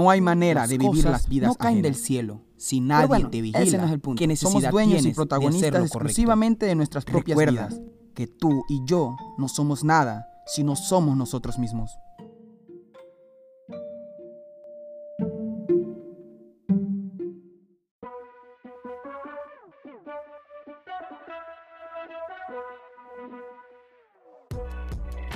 No hay manera de vivir las vidas no caen ajenas. del cielo. Si nadie bueno, te vigila, ese no es el punto. ¿qué necesidad Somos dueños y de protagonistas exclusivamente de nuestras propias Recuerda vidas. que tú y yo no somos nada si no somos nosotros mismos.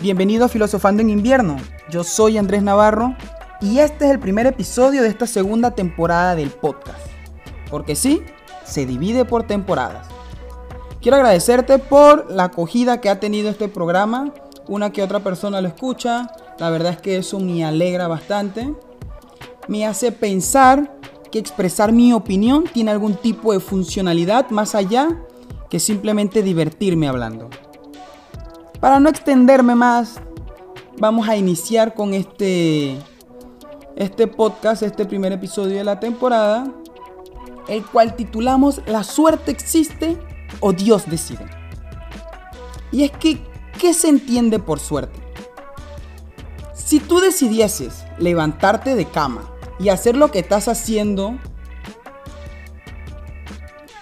Bienvenido a Filosofando en Invierno. Yo soy Andrés Navarro y este es el primer episodio de esta segunda temporada del podcast. Porque sí, se divide por temporadas. Quiero agradecerte por la acogida que ha tenido este programa. Una que otra persona lo escucha. La verdad es que eso me alegra bastante. Me hace pensar que expresar mi opinión tiene algún tipo de funcionalidad más allá que simplemente divertirme hablando. Para no extenderme más, vamos a iniciar con este, este podcast, este primer episodio de la temporada, el cual titulamos La suerte existe o Dios decide. Y es que, ¿qué se entiende por suerte? Si tú decidieses levantarte de cama y hacer lo que estás haciendo,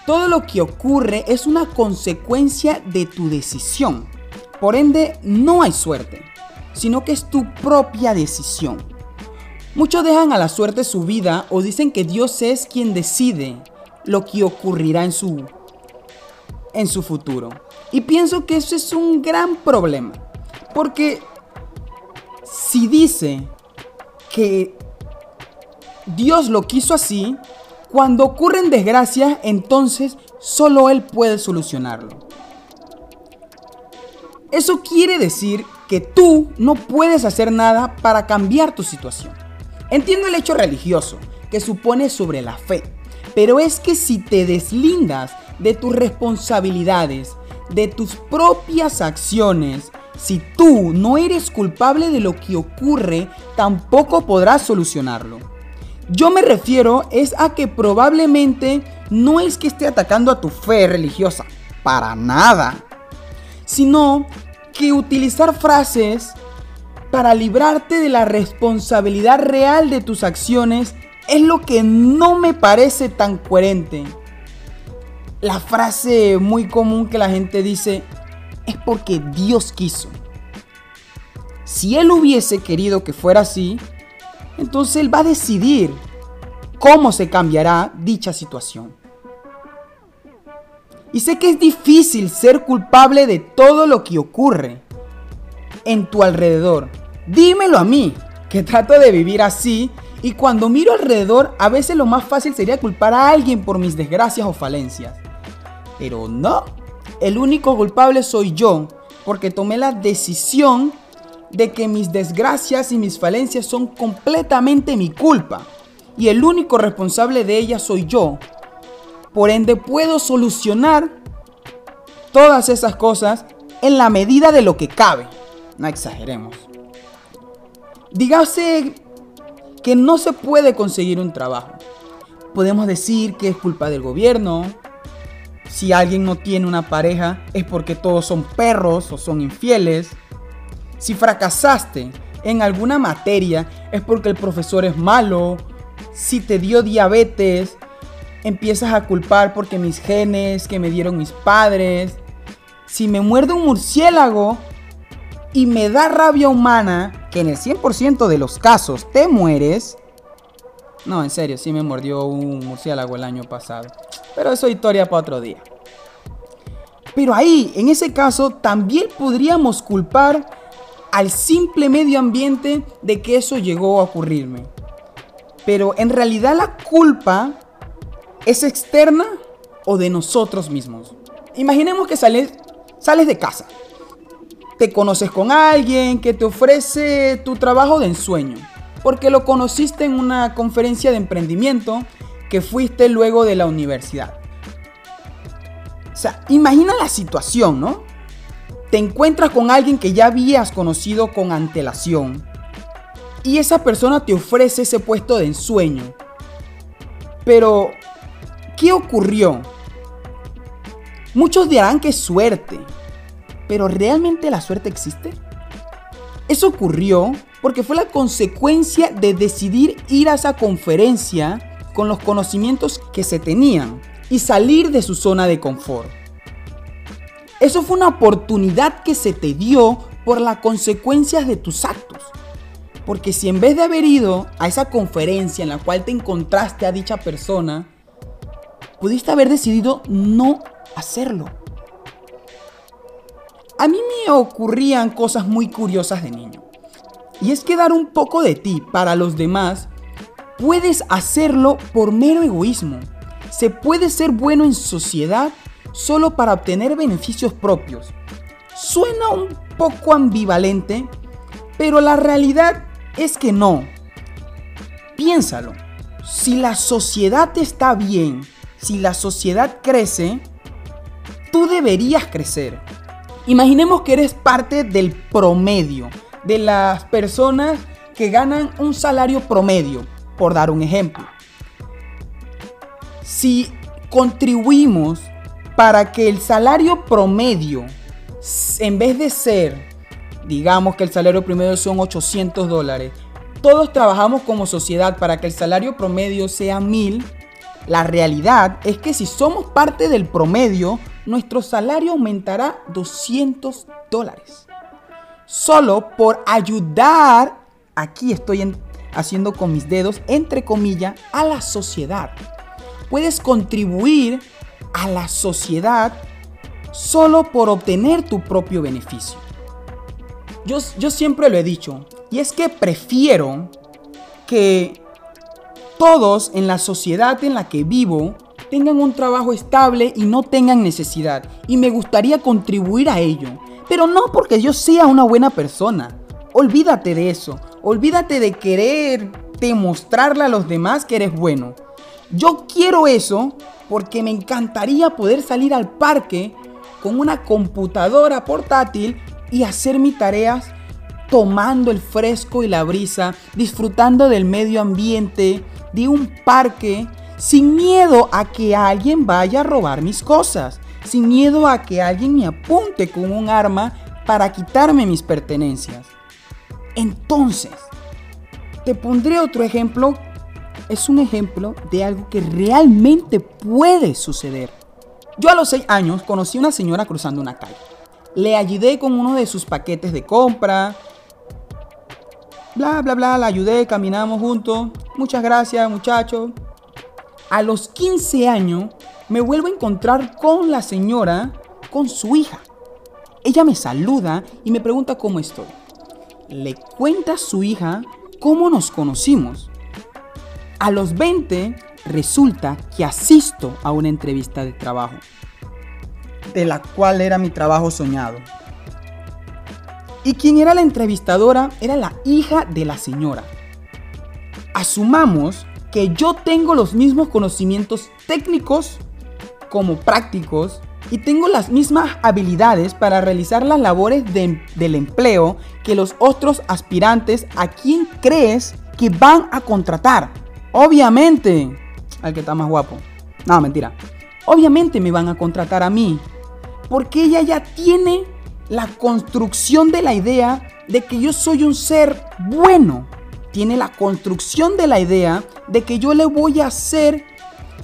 todo lo que ocurre es una consecuencia de tu decisión. Por ende, no hay suerte, sino que es tu propia decisión. Muchos dejan a la suerte su vida o dicen que Dios es quien decide lo que ocurrirá en su, en su futuro. Y pienso que eso es un gran problema. Porque si dice que Dios lo quiso así, cuando ocurren desgracias, entonces solo Él puede solucionarlo. Eso quiere decir que tú no puedes hacer nada para cambiar tu situación. Entiendo el hecho religioso que supone sobre la fe, pero es que si te deslindas de tus responsabilidades, de tus propias acciones, si tú no eres culpable de lo que ocurre, tampoco podrás solucionarlo. Yo me refiero es a que probablemente no es que esté atacando a tu fe religiosa, para nada, sino que utilizar frases para librarte de la responsabilidad real de tus acciones es lo que no me parece tan coherente. La frase muy común que la gente dice es porque Dios quiso. Si Él hubiese querido que fuera así, entonces Él va a decidir cómo se cambiará dicha situación. Y sé que es difícil ser culpable de todo lo que ocurre en tu alrededor. Dímelo a mí, que trato de vivir así y cuando miro alrededor a veces lo más fácil sería culpar a alguien por mis desgracias o falencias. Pero no, el único culpable soy yo, porque tomé la decisión de que mis desgracias y mis falencias son completamente mi culpa. Y el único responsable de ellas soy yo, por ende puedo solucionar todas esas cosas en la medida de lo que cabe. No exageremos. Dígase que no se puede conseguir un trabajo. Podemos decir que es culpa del gobierno. Si alguien no tiene una pareja es porque todos son perros o son infieles. Si fracasaste en alguna materia es porque el profesor es malo. Si te dio diabetes empiezas a culpar porque mis genes que me dieron mis padres. Si me muerde un murciélago y me da rabia humana, que en el 100% de los casos te mueres. No, en serio, sí me mordió un murciélago el año pasado. Pero eso es historia para otro día. Pero ahí, en ese caso, también podríamos culpar al simple medio ambiente de que eso llegó a ocurrirme. Pero en realidad la culpa ¿Es externa o de nosotros mismos? Imaginemos que sales, sales de casa. Te conoces con alguien que te ofrece tu trabajo de ensueño. Porque lo conociste en una conferencia de emprendimiento que fuiste luego de la universidad. O sea, imagina la situación, ¿no? Te encuentras con alguien que ya habías conocido con antelación. Y esa persona te ofrece ese puesto de ensueño. Pero ¿Qué ocurrió? Muchos dirán que es suerte, pero ¿realmente la suerte existe? Eso ocurrió porque fue la consecuencia de decidir ir a esa conferencia con los conocimientos que se tenían y salir de su zona de confort. Eso fue una oportunidad que se te dio por las consecuencias de tus actos. Porque si en vez de haber ido a esa conferencia en la cual te encontraste a dicha persona, pudiste haber decidido no hacerlo. A mí me ocurrían cosas muy curiosas de niño. Y es que dar un poco de ti para los demás, puedes hacerlo por mero egoísmo. Se puede ser bueno en sociedad solo para obtener beneficios propios. Suena un poco ambivalente, pero la realidad es que no. Piénsalo. Si la sociedad está bien, si la sociedad crece, tú deberías crecer. Imaginemos que eres parte del promedio, de las personas que ganan un salario promedio, por dar un ejemplo. Si contribuimos para que el salario promedio, en vez de ser, digamos que el salario promedio son 800 dólares, todos trabajamos como sociedad para que el salario promedio sea 1000, la realidad es que si somos parte del promedio, nuestro salario aumentará 200 dólares. Solo por ayudar, aquí estoy haciendo con mis dedos, entre comillas, a la sociedad. Puedes contribuir a la sociedad solo por obtener tu propio beneficio. Yo, yo siempre lo he dicho, y es que prefiero que todos en la sociedad en la que vivo tengan un trabajo estable y no tengan necesidad. Y me gustaría contribuir a ello. Pero no porque yo sea una buena persona. Olvídate de eso. Olvídate de querer demostrarle a los demás que eres bueno. Yo quiero eso porque me encantaría poder salir al parque con una computadora portátil y hacer mis tareas tomando el fresco y la brisa, disfrutando del medio ambiente, de un parque, sin miedo a que alguien vaya a robar mis cosas, sin miedo a que alguien me apunte con un arma para quitarme mis pertenencias. Entonces, te pondré otro ejemplo es un ejemplo de algo que realmente puede suceder. Yo a los 6 años conocí a una señora cruzando una calle. Le ayudé con uno de sus paquetes de compra. Bla, bla, bla, la ayudé, caminamos juntos. Muchas gracias, muchacho. A los 15 años me vuelvo a encontrar con la señora, con su hija. Ella me saluda y me pregunta cómo estoy. Le cuenta a su hija cómo nos conocimos. A los 20 resulta que asisto a una entrevista de trabajo, de la cual era mi trabajo soñado. Y quien era la entrevistadora era la hija de la señora. Asumamos que yo tengo los mismos conocimientos técnicos como prácticos y tengo las mismas habilidades para realizar las labores del empleo que los otros aspirantes a quien crees que van a contratar. Obviamente, al que está más guapo. No, mentira. Obviamente me van a contratar a mí. Porque ella ya tiene la construcción de la idea de que yo soy un ser bueno. Tiene la construcción de la idea de que yo le voy a hacer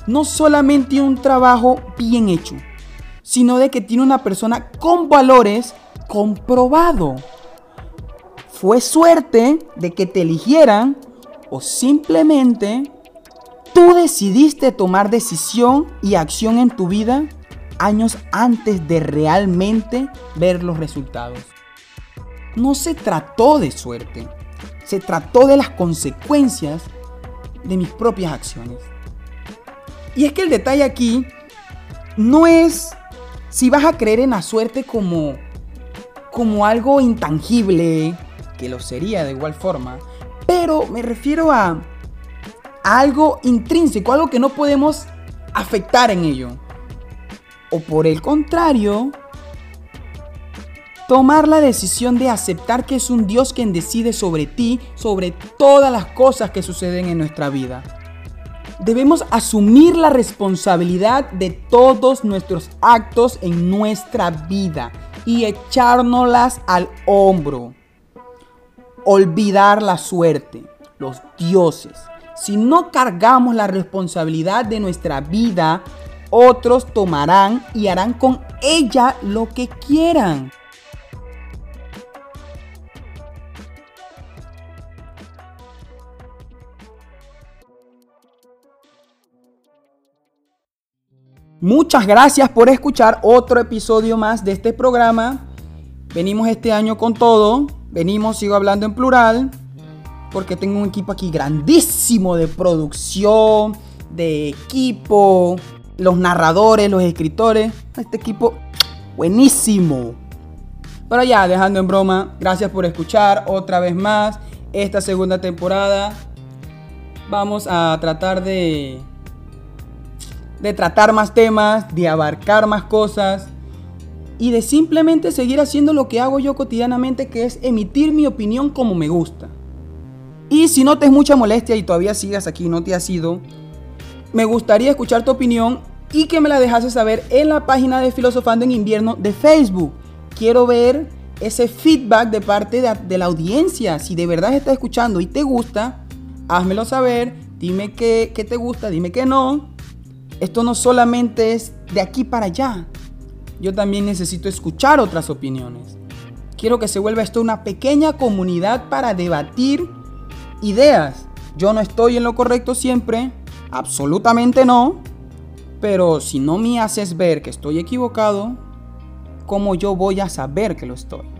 no solamente un trabajo bien hecho, sino de que tiene una persona con valores comprobado. Fue suerte de que te eligieran o simplemente tú decidiste tomar decisión y acción en tu vida años antes de realmente ver los resultados. No se trató de suerte, se trató de las consecuencias de mis propias acciones. Y es que el detalle aquí no es si vas a creer en la suerte como como algo intangible, que lo sería de igual forma, pero me refiero a, algo intrínseco, algo que no podemos afectar en ello. O por el contrario, tomar la decisión de aceptar que es un Dios quien decide sobre ti, sobre todas las cosas que suceden en nuestra vida. Debemos asumir la responsabilidad de todos nuestros actos en nuestra vida y echárnoslas al hombro. olvidar la suerte, los dioses. Si no cargamos la responsabilidad de nuestra vida, otros tomarán y harán con ella lo que quieran. Muchas gracias por escuchar otro episodio más de este programa. Venimos este año con todo. Venimos, sigo hablando en plural, porque tengo un equipo aquí grandísimo de producción, de equipo, los narradores, los escritores. Este equipo buenísimo. Pero ya, dejando en broma, gracias por escuchar otra vez más esta segunda temporada. Vamos a tratar de de tratar más temas, de abarcar más cosas y de simplemente seguir haciendo lo que hago yo cotidianamente, que es emitir mi opinión como me gusta. Y si no te es mucha molestia y todavía sigas aquí, no te has ido, me gustaría escuchar tu opinión y que me la dejases saber en la página de Filosofando en Invierno de Facebook. Quiero ver ese feedback de parte de, la audiencia. Si de verdad estás escuchando y te gusta, házmelo saber. Dime que te gusta, dime que no. Esto no solamente es de aquí para allá. Yo también necesito escuchar otras opiniones. Quiero que se vuelva esto una pequeña comunidad para debatir ideas. Yo no estoy en lo correcto siempre, absolutamente no. Pero si no me haces ver que estoy equivocado, ¿cómo yo voy a saber que lo estoy?